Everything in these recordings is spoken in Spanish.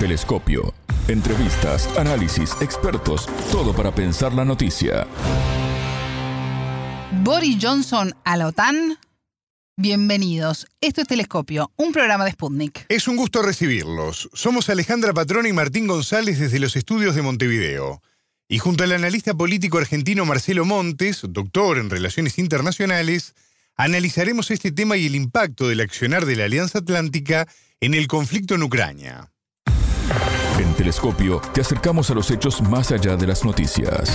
Telescopio. Entrevistas, análisis, expertos, todo para pensar la noticia. Boris Johnson a la OTAN. Bienvenidos. Esto es Telescopio, un programa de Sputnik. Es un gusto recibirlos. Somos Alejandra Patrón y Martín González desde los estudios de Montevideo. Y junto al analista político argentino Marcelo Montes, doctor en Relaciones Internacionales, analizaremos este tema y el impacto del accionar de la Alianza Atlántica en el conflicto en Ucrania. Telescopio te acercamos a los hechos más allá de las noticias.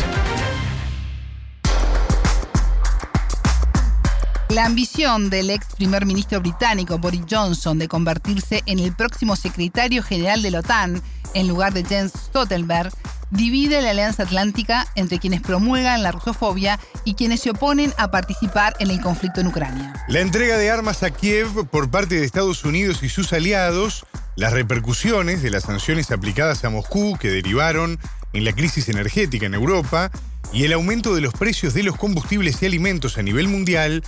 La ambición del ex primer ministro británico Boris Johnson de convertirse en el próximo secretario general de la OTAN en lugar de Jens Stoltenberg divide la Alianza Atlántica entre quienes promulgan la rusofobia y quienes se oponen a participar en el conflicto en Ucrania. La entrega de armas a Kiev por parte de Estados Unidos y sus aliados, las repercusiones de las sanciones aplicadas a Moscú que derivaron en la crisis energética en Europa y el aumento de los precios de los combustibles y alimentos a nivel mundial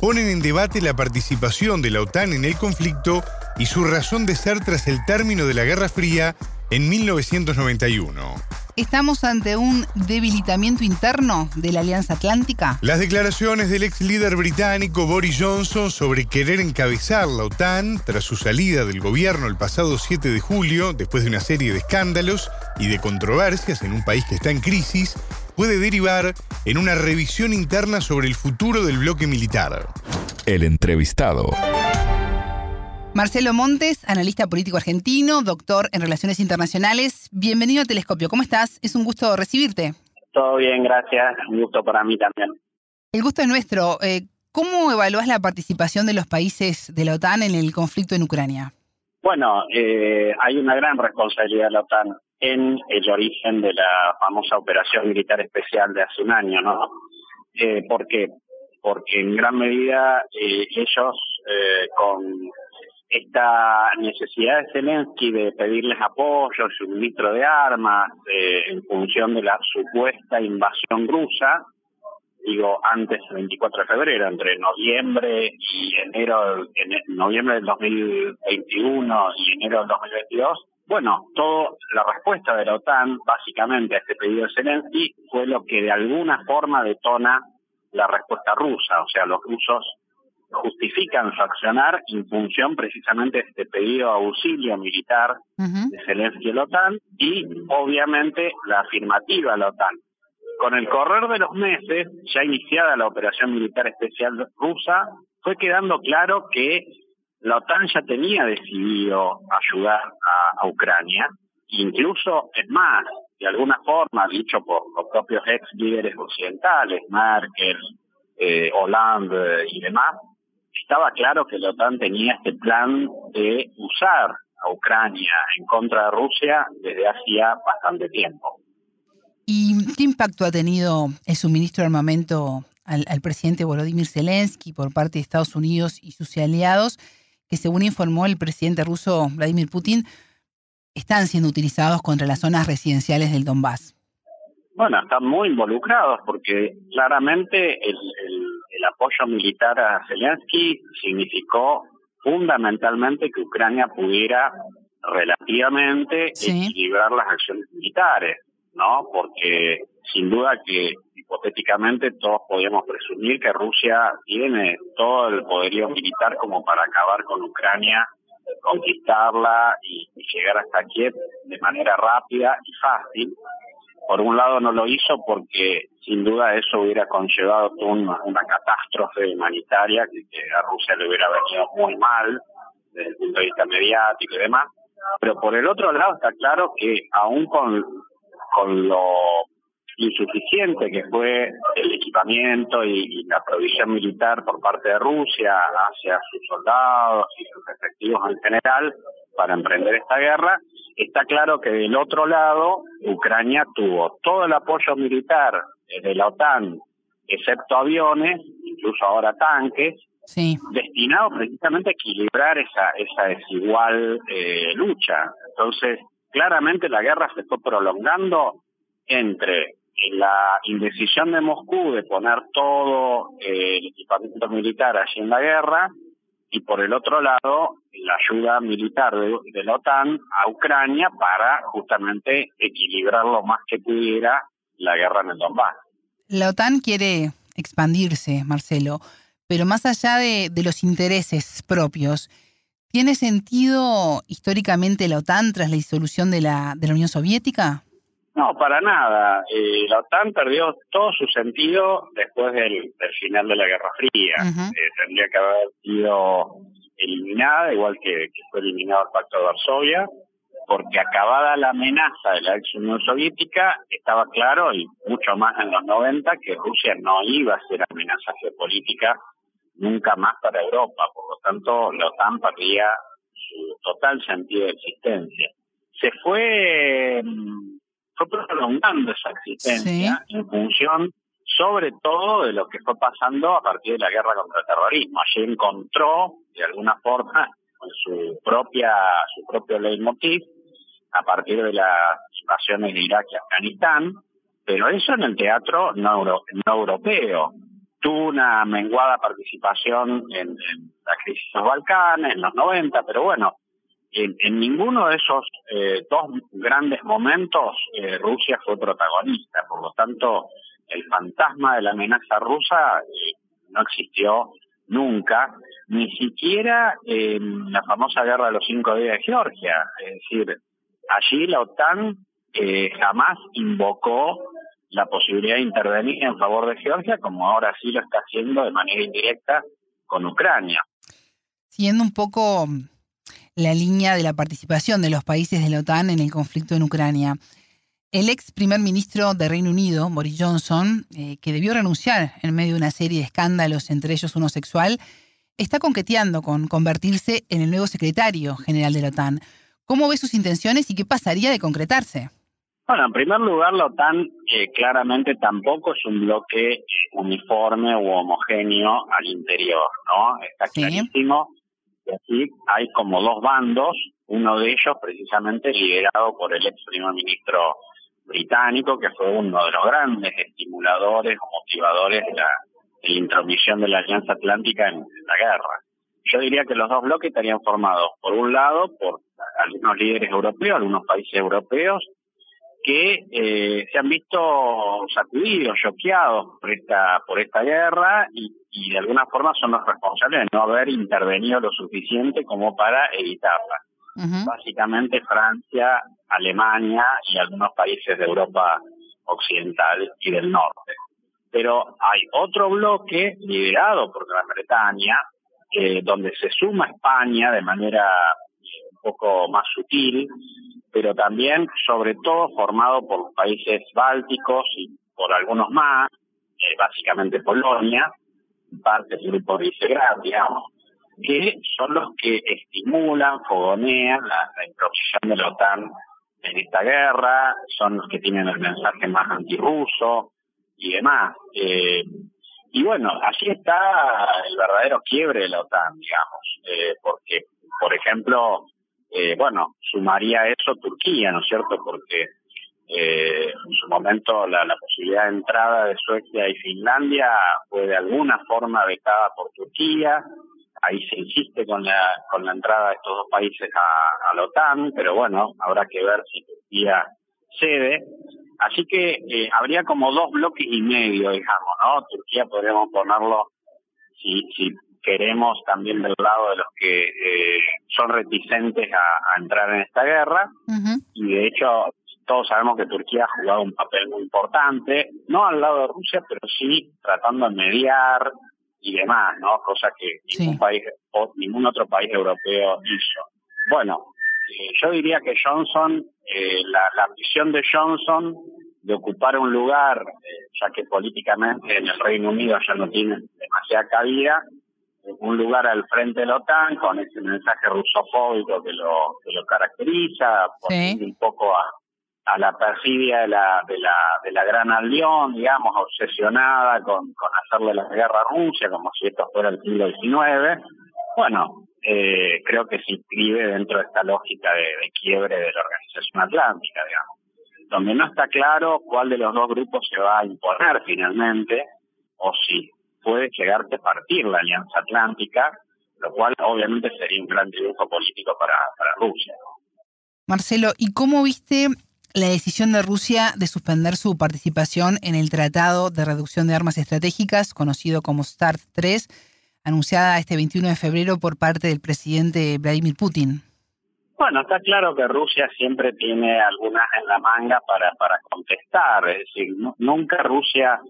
ponen en debate la participación de la OTAN en el conflicto y su razón de ser tras el término de la Guerra Fría en 1991. ¿Estamos ante un debilitamiento interno de la Alianza Atlántica? Las declaraciones del ex líder británico Boris Johnson sobre querer encabezar la OTAN tras su salida del gobierno el pasado 7 de julio, después de una serie de escándalos y de controversias en un país que está en crisis, puede derivar en una revisión interna sobre el futuro del bloque militar. El entrevistado. Marcelo Montes, analista político argentino, doctor en Relaciones Internacionales. Bienvenido a Telescopio. ¿Cómo estás? Es un gusto recibirte. Todo bien, gracias. Un gusto para mí también. El gusto es nuestro. Eh, ¿Cómo evalúas la participación de los países de la OTAN en el conflicto en Ucrania? Bueno, eh, hay una gran responsabilidad de la OTAN en el origen de la famosa operación militar especial de hace un año, ¿no? Eh, ¿Por qué? Porque en gran medida eh, ellos con esta necesidad de Zelensky de pedirles apoyo, suministro de armas, eh, en función de la supuesta invasión rusa, digo, antes del 24 de febrero, entre noviembre y enero, en noviembre del 2021 y enero del 2022, bueno, toda la respuesta de la OTAN, básicamente, a este pedido de Zelensky, fue lo que de alguna forma detona la respuesta rusa. O sea, los rusos justifican su accionar en función precisamente de este pedido de auxilio militar de Zelensky y la OTAN y obviamente la afirmativa de la OTAN. Con el correr de los meses, ya iniciada la operación militar especial rusa, fue quedando claro que la OTAN ya tenía decidido ayudar a, Ucrania, incluso es más, de alguna forma, dicho por los propios ex líderes occidentales, Merkel, eh, Hollande y demás, estaba claro que la OTAN tenía este plan de usar a Ucrania en contra de Rusia desde hacía bastante tiempo. ¿Y qué impacto ha tenido el suministro de armamento al, presidente Volodymyr Zelensky por parte de Estados Unidos y sus aliados, que según informó el presidente ruso Vladimir Putin, están siendo utilizados contra las zonas residenciales del Donbass? Bueno, están muy involucrados porque claramente el el apoyo militar a Zelensky significó fundamentalmente que Ucrania pudiera relativamente equilibrar las acciones militares, ¿no? Porque sin duda que hipotéticamente todos podíamos presumir que Rusia tiene todo el poderío militar como para acabar con Ucrania, conquistarla y llegar hasta Kiev de manera rápida y fácil por un lado no lo hizo porque sin duda eso hubiera conllevado una, catástrofe humanitaria que, a Rusia le hubiera venido muy mal desde el punto de vista mediático y demás. Pero por el otro lado está claro que aún con, con lo insuficiente que fue el equipamiento y, la provisión militar por parte de Rusia hacia sus soldados y sus efectivos en general para emprender esta guerra, está claro que del otro lado Ucrania tuvo todo el apoyo militar de la OTAN, excepto aviones, incluso ahora tanques, sí. destinado precisamente a equilibrar esa, esa desigual eh, lucha. Entonces, claramente la guerra se fue prolongando entre la indecisión de Moscú de poner todo eh, el equipamiento militar allí en la guerra y por el otro lado la ayuda militar de, la OTAN a Ucrania para justamente equilibrar lo más que pudiera la guerra en el Donbass. La OTAN quiere expandirse, Marcelo, pero más allá de, los intereses propios, ¿tiene sentido históricamente la OTAN tras la disolución de la, de la Unión Soviética? No, para nada. Eh, la OTAN perdió todo su sentido después del, final de la Guerra Fría. Eh, tendría que haber sido eliminada, igual que, fue eliminado el Pacto de Varsovia, porque acabada la amenaza de la ex Unión Soviética, estaba claro, y mucho más en los 90, que Rusia no iba a ser amenaza geopolítica nunca más para Europa. Por lo tanto, la OTAN perdía su total sentido de existencia. Se fue mm, fue prolongando esa existencia en función sobre todo de lo que fue pasando a partir de la guerra contra el terrorismo. Allí encontró, de alguna forma, su propia su propio leitmotiv a partir de las situaciones de Irak y Afganistán, pero eso en el teatro no, no europeo. Tuvo una menguada participación en, en la crisis de los Balcanes, en los 90, pero bueno, en, ninguno de esos eh, dos grandes momentos eh, Rusia fue protagonista. Por lo tanto, el fantasma de la amenaza rusa eh, no existió nunca, ni siquiera en la famosa guerra de los cinco días de Georgia. Es decir, allí la OTAN jamás invocó la posibilidad de intervenir en favor de Georgia, como ahora sí lo está haciendo de manera indirecta con Ucrania. Siendo un poco la línea de la participación de los países de la OTAN en el conflicto en Ucrania. El ex primer ministro de Reino Unido, Boris Johnson, eh, que debió renunciar en medio de una serie de escándalos, entre ellos uno sexual, está conqueteando con convertirse en el nuevo secretario general de la OTAN. ¿Cómo ve sus intenciones y qué pasaría de concretarse? Bueno, en primer lugar, la OTAN eh, claramente tampoco es un bloque eh, uniforme u homogéneo al interior, ¿no? Está clarísimo y así hay como dos bandos, uno de ellos precisamente liderado por el ex primer ministro británico, que fue uno de los grandes estimuladores o motivadores de la, intromisión de la Alianza Atlántica en, la guerra. Yo diría que los dos bloques estarían formados, por un lado, por algunos líderes europeos, algunos países europeos, que eh, se han visto sacudidos, choqueados por esta, por esta guerra y, y de alguna forma son los responsables de no haber intervenido lo suficiente como para evitarla. Básicamente Francia, Alemania y algunos países de Europa occidental y del norte. Pero hay otro bloque liderado por Gran Bretaña, eh, donde se suma España de manera poco más sutil, pero también sobre todo formado por los países bálticos y por algunos más, eh, básicamente Polonia, parte del grupo Visegrad, digamos, que son los que estimulan, fogonean la, la de la OTAN en esta guerra, son los que tienen el mensaje más antirruso y demás. Eh, y bueno, así está el verdadero quiebre de la OTAN, digamos, eh, porque, por ejemplo, eh, bueno, sumaría eso Turquía, ¿no es cierto? Porque eh, en su momento la, posibilidad de entrada de Suecia y Finlandia fue de alguna forma vetada por Turquía. Ahí se insiste con la, con la entrada de estos dos países a, la OTAN, pero bueno, habrá que ver si Turquía cede. Así que eh, habría como dos bloques y medio, digamos, ¿no? Turquía podríamos ponerlo, si, si queremos, también del lado de los que eh, son reticentes a, entrar en esta guerra. Y de hecho, todos sabemos que Turquía ha jugado un papel muy importante, no al lado de Rusia, pero sí tratando de mediar y demás, ¿no? Cosa que ningún país o ningún otro país europeo hizo. Bueno, eh, yo diría que Johnson, eh, la, la de Johnson de ocupar un lugar, eh, ya que políticamente en el Reino Unido ya no tiene demasiada cabida, un lugar al frente de la OTAN con ese mensaje rusofóbico que lo, que lo caracteriza, por un poco a, a la perfidia de la, de la, de la gran albión, digamos, obsesionada con, con hacerle la guerra a Rusia, como si esto fuera el siglo XIX, bueno, eh, creo que se inscribe dentro de esta lógica de, quiebre de la Organización Atlántica, digamos, donde no está claro cuál de los dos grupos se va a imponer finalmente, o si puede llegarse a partir la Alianza Atlántica, lo cual obviamente sería un gran triunfo político para, para Rusia. Marcelo, ¿y cómo viste la decisión de Rusia de suspender su participación en el Tratado de Reducción de Armas Estratégicas, conocido como START 3, anunciada este 21 de febrero por parte del presidente Vladimir Putin? Bueno, está claro que Rusia siempre tiene algunas en la manga para, para contestar, es decir, nunca Rusia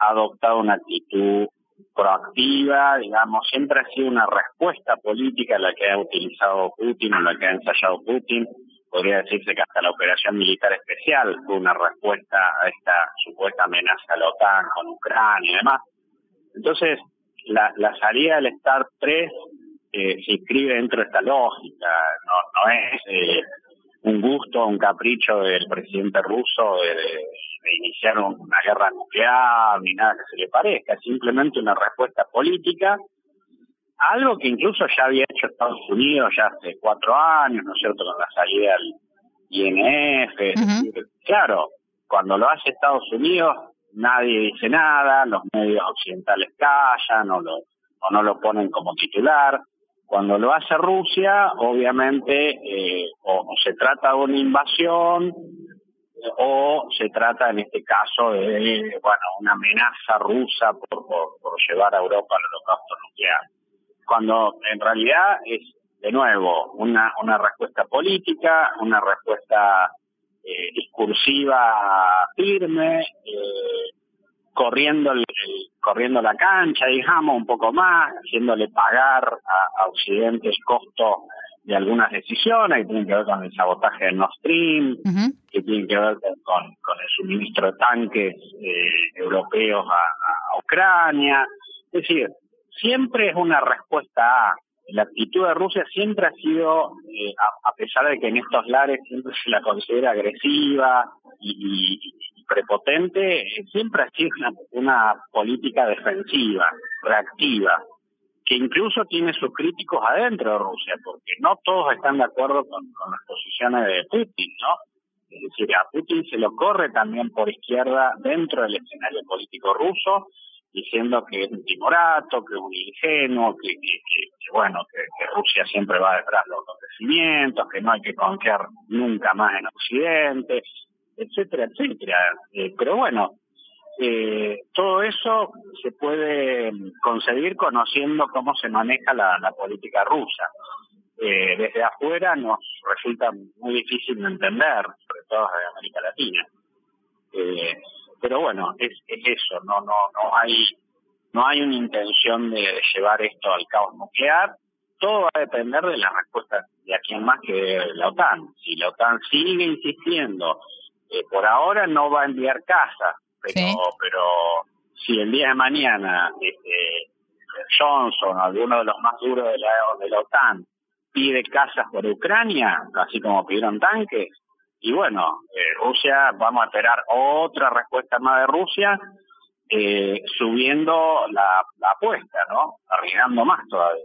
ha adoptado una actitud proactiva, digamos, siempre ha sido una respuesta política la que ha utilizado Putin o la que ha ensayado Putin podría decirse que hasta la operación militar especial fue una respuesta a esta supuesta amenaza a la OTAN con Ucrania y demás. Entonces, la, la salida del START 3 eh, se inscribe dentro de esta lógica, no, no es eh, un gusto, un capricho del presidente ruso de, de, iniciar una guerra nuclear ni nada que se le parezca, simplemente una respuesta política algo que incluso ya había hecho Estados Unidos ya hace cuatro años, ¿no es cierto?, con la salida del INF. Claro, cuando lo hace Estados Unidos, nadie dice nada, los medios occidentales callan o, lo, o no lo ponen como titular. Cuando lo hace Rusia, obviamente, eh, o, se trata de una invasión, o se trata en este caso de bueno una amenaza rusa por, por llevar a Europa al holocausto nuclear. Cuando en realidad es, de nuevo, una, una respuesta política, una respuesta eh, discursiva firme, eh, corriendo el, corriendo la cancha, digamos, un poco más, haciéndole pagar a, Occidente el costo de algunas decisiones que tienen que ver con el sabotaje de Nord Stream, que tienen que ver con, con el suministro de tanques eh, europeos a, a Ucrania. Es decir, siempre es una respuesta a. La actitud de Rusia siempre ha sido, eh, a, pesar de que en estos lares siempre se la considera agresiva y, prepotente, eh, siempre ha sido una, política defensiva, reactiva, que incluso tiene sus críticos adentro de Rusia, porque no todos están de acuerdo con, con las posiciones de Putin, ¿no? Es decir, a Putin se lo corre también por izquierda dentro del escenario político ruso diciendo que es un timorato, que es un ingenuo, que, bueno, que, Rusia siempre va detrás de los acontecimientos, que no hay que confiar nunca más en Occidente, etcétera, etcétera. Eh, pero bueno, eh, todo eso se puede conseguir conociendo cómo se maneja la, política rusa. Eh, desde afuera nos resulta muy difícil de entender, sobre todo desde América Latina. Eh, pero bueno, es, es eso, no, no, no hay, no hay una intención de llevar esto al caos nuclear. Todo va a depender de la respuesta de a quién más que la OTAN. Si la OTAN sigue insistiendo, eh, por ahora no va a enviar casas, pero, pero si el día de mañana este, Johnson, alguno de los más duros de la, de la OTAN, pide casas por Ucrania, así como pidieron tanques, y bueno, eh, Rusia, vamos a esperar otra respuesta más de Rusia, eh, subiendo la, apuesta, ¿no? Arriesgando más todavía.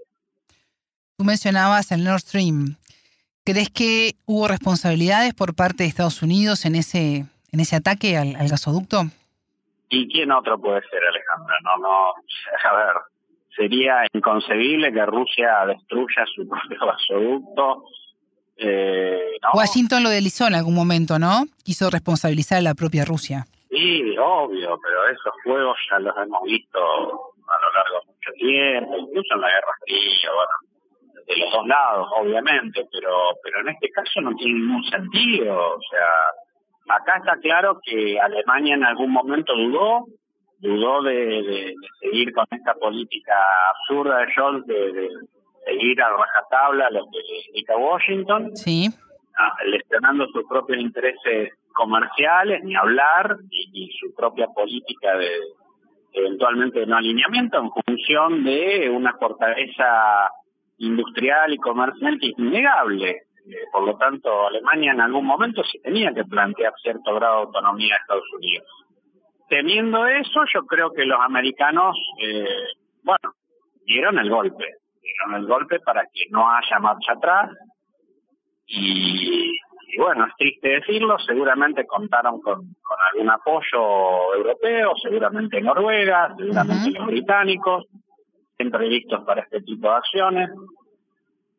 Tú mencionabas el Nord Stream. ¿Crees que hubo responsabilidades por parte de Estados Unidos en ese en ese ataque al, al gasoducto? ¿Y quién otro puede ser, Alejandra? No, no, a ver, sería inconcebible que Rusia destruya su propio gasoducto eh, Washington lo deslizó en algún momento, ¿no? Quiso responsabilizar a la propia Rusia. Sí, obvio, pero esos juegos ya los hemos visto a lo largo de mucho tiempo, incluso en la Guerra Fría, bueno, de los dos lados, obviamente, pero, pero en este caso no tiene ningún sentido. O sea, acá está claro que Alemania en algún momento dudó, dudó de, seguir con esta política absurda de Scholz de seguir a rajatabla lo que indica Washington, sí. lesionando sus propios intereses comerciales, ni hablar, y, su propia política de eventualmente de no alineamiento en función de una fortaleza industrial y comercial que es innegable. Por lo tanto, Alemania en algún momento se tenía que plantear cierto grado de autonomía a Estados Unidos. Teniendo eso, yo creo que los americanos, eh, bueno, dieron el golpe dieron el golpe para que no haya marcha atrás. Y, bueno, es triste decirlo, seguramente contaron con, algún apoyo europeo, seguramente Noruega, seguramente los británicos. Siempre listos para este tipo de acciones.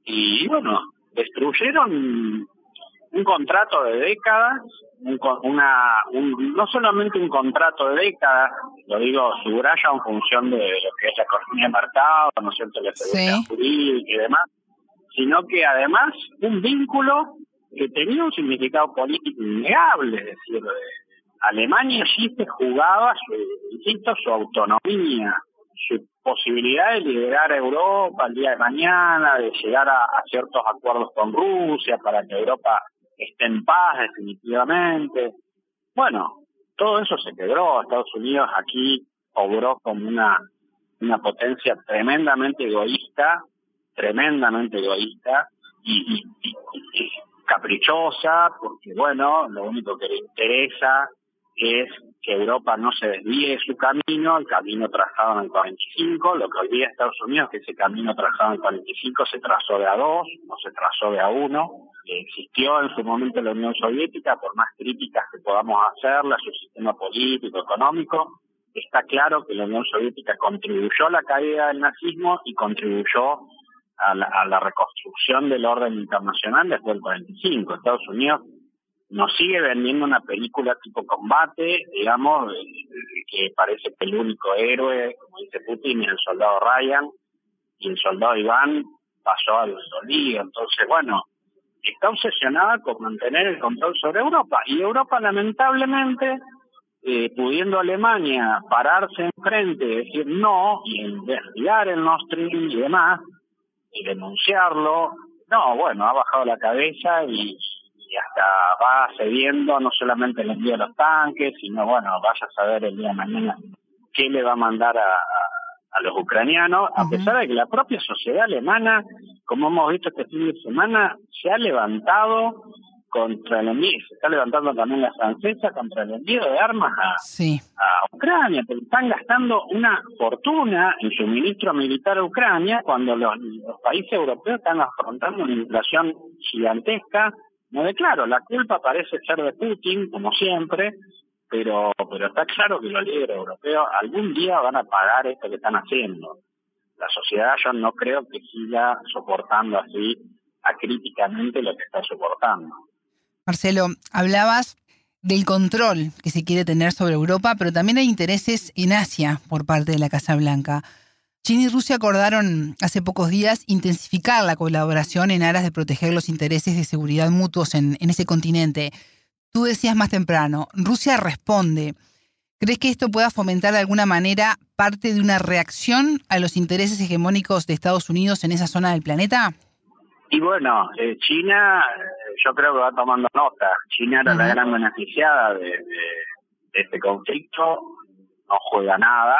Y bueno, destruyeron un contrato de décadas, un, una, no solamente un contrato de décadas, lo digo, subraya en función de lo que es la economía de mercado, ¿no es cierto?, la seguridad jurídica y demás, sino que además un vínculo que tenía un significado político innegable, es decir, Alemania allí se jugaba, su, insisto, su autonomía, su posibilidad de liderar a Europa el día de mañana, de llegar a, ciertos acuerdos con Rusia para que Europa esté en paz definitivamente. Bueno, todo eso se quebró. Estados Unidos aquí obró como una, una potencia tremendamente egoísta, tremendamente egoísta y, y caprichosa, porque bueno, lo único que le interesa es que Europa no se desvíe de su camino, el camino trazado en el 45, lo que día Estados Unidos que ese camino trazado en el 45 se trazó de a dos, no se trazó de a uno, existió en su momento la Unión Soviética, por más críticas que podamos hacerle a su sistema político, económico, está claro que la Unión Soviética contribuyó a la caída del nazismo y contribuyó a la reconstrucción del orden internacional después del 45. Estados Unidos nos sigue vendiendo una película tipo combate, digamos, eh, que parece que el único héroe, como dice Putin, es el soldado Ryan, y el soldado Iván pasó al olvido. Entonces, bueno, está obsesionada con mantener el control sobre Europa. Y Europa, lamentablemente, eh, pudiendo Alemania pararse enfrente y decir no, y investigar el Nord Stream y demás, y denunciarlo, no, bueno, ha bajado la cabeza y y hasta va cediendo no solamente el envío de los tanques, sino bueno, vaya a saber el día de mañana qué le va a mandar a, a, los ucranianos, a pesar de que la propia sociedad alemana, como hemos visto este fin de semana, se ha levantado contra el envío, se está levantando también la francesa contra el envío de armas a, a Ucrania, porque están gastando una fortuna en suministro militar a Ucrania cuando los países europeos están afrontando una inflación gigantesca, no de claro, la culpa parece ser de Putin, como siempre, pero, pero está claro que los líderes europeos algún día van a pagar esto que están haciendo. La sociedad yo no creo que siga soportando así acríticamente lo que está soportando. Marcelo, hablabas del control que se quiere tener sobre Europa, pero también hay intereses en Asia por parte de la Casa Blanca. China y Rusia acordaron hace pocos días intensificar la colaboración en aras de proteger los intereses de seguridad mutuos en, ese continente. Tú decías más temprano, Rusia responde. ¿Crees que esto pueda fomentar de alguna manera parte de una reacción a los intereses hegemónicos de Estados Unidos en esa zona del planeta? Y bueno, eh, China, yo creo que va tomando nota. China era la gran beneficiada de, este conflicto, no juega nada,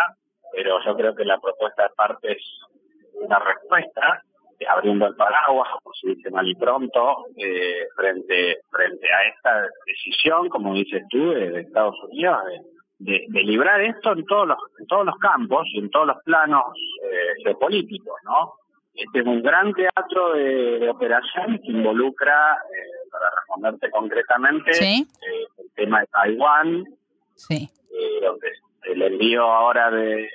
pero yo creo que la propuesta de parte es una respuesta abriendo el paraguas, como se dice mal y pronto, eh, frente frente a esta decisión, como dices tú, de, Estados Unidos, de, de, librar esto en todos los en todos los campos y en todos los planos eh, geopolíticos, ¿no? Este es un gran teatro de, operación que involucra, eh, para responderte concretamente, el tema de Taiwán, sí. donde el envío ahora de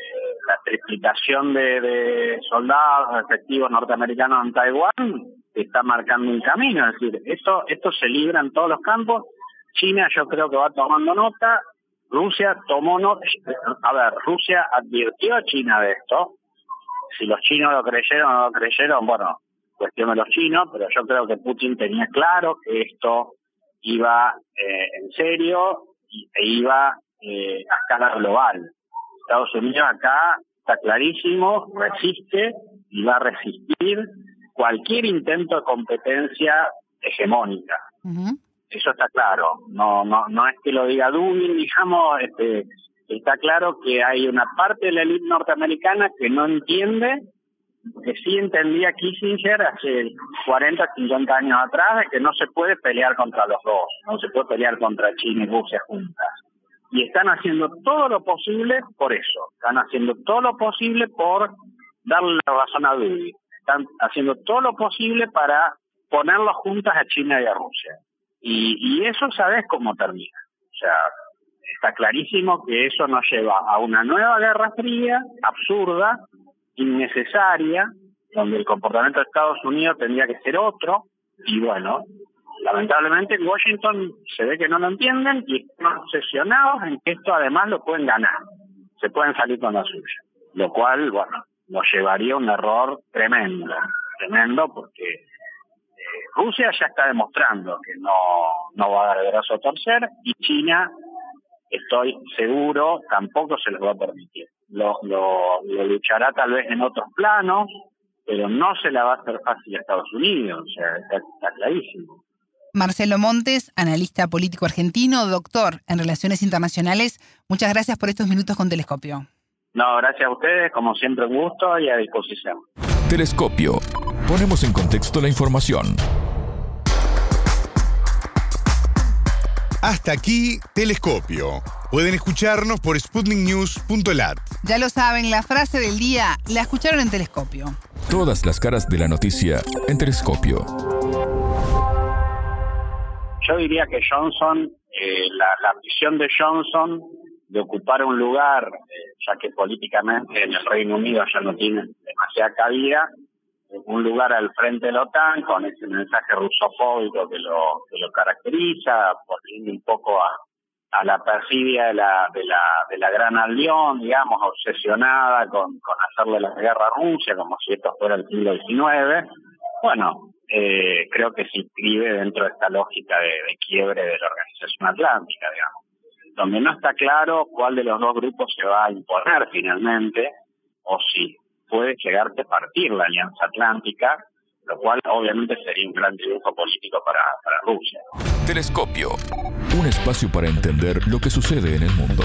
la triplicación de, soldados efectivos norteamericanos en Taiwán está marcando un camino, es decir, esto, esto se libra en todos los campos, China yo creo que va tomando nota, Rusia tomó nota, a ver, Rusia advirtió a China de esto, si los chinos lo creyeron o no lo creyeron, bueno, cuestión de los chinos, pero yo creo que Putin tenía claro que esto iba eh, en serio e iba eh, a escala global. Estados Unidos acá está clarísimo, resiste y va a resistir cualquier intento de competencia hegemónica. Eso está claro. No, no, no es que lo diga Dugin, digamos, este, está claro que hay una parte de la élite norteamericana que no entiende que sí entendía Kissinger hace 40, 50 años atrás de que no se puede pelear contra los dos, no se puede pelear contra China y Rusia juntas y están haciendo todo lo posible por eso, están haciendo todo lo posible por darle la razón a Dudi, están haciendo todo lo posible para ponerlos juntas a China y a Rusia. Y, y eso sabes cómo termina. O sea, está clarísimo que eso nos lleva a una nueva guerra fría, absurda, innecesaria, donde el comportamiento de Estados Unidos tendría que ser otro, y bueno, lamentablemente en Washington se ve que no lo entienden y están obsesionados en que esto además lo pueden ganar, se pueden salir con la suya, lo cual, bueno, nos llevaría a un error tremendo, tremendo porque eh, Rusia ya está demostrando que no, no va a dar el brazo a torcer y China, estoy seguro, tampoco se les va a permitir. Lo, lo, lo luchará tal vez en otros planos, pero no se la va a hacer fácil a Estados Unidos, o sea, está, clarísimo. Marcelo Montes, analista político argentino, doctor en Relaciones Internacionales, muchas gracias por estos minutos con Telescopio. No, gracias a ustedes, como siempre un gusto y a disposición. Telescopio. Ponemos en contexto la información. Hasta aquí, Telescopio. Pueden escucharnos por sputniknews.lat. Ya lo saben, la frase del día la escucharon en Telescopio. Todas las caras de la noticia en Telescopio. Yo diría que Johnson, eh, la, la visión de Johnson de ocupar un lugar, eh, ya que políticamente en el Reino Unido ya no tiene demasiada cabida, un lugar al frente de la OTAN con ese mensaje rusofóbico que lo, que lo caracteriza, volviendo un poco a, a la perfidia de la, de la, de la gran alión, digamos, obsesionada con, con hacerle la guerra a Rusia, como si esto fuera el siglo XIX. Bueno, eh, creo que se inscribe dentro de esta lógica de, quiebre de la Organización Atlántica, digamos, donde no está claro cuál de los dos grupos se va a imponer finalmente, o si puede llegarse a partir la Alianza Atlántica, lo cual obviamente sería un gran triunfo político para, para Rusia. Telescopio, un espacio para entender lo que sucede en el mundo.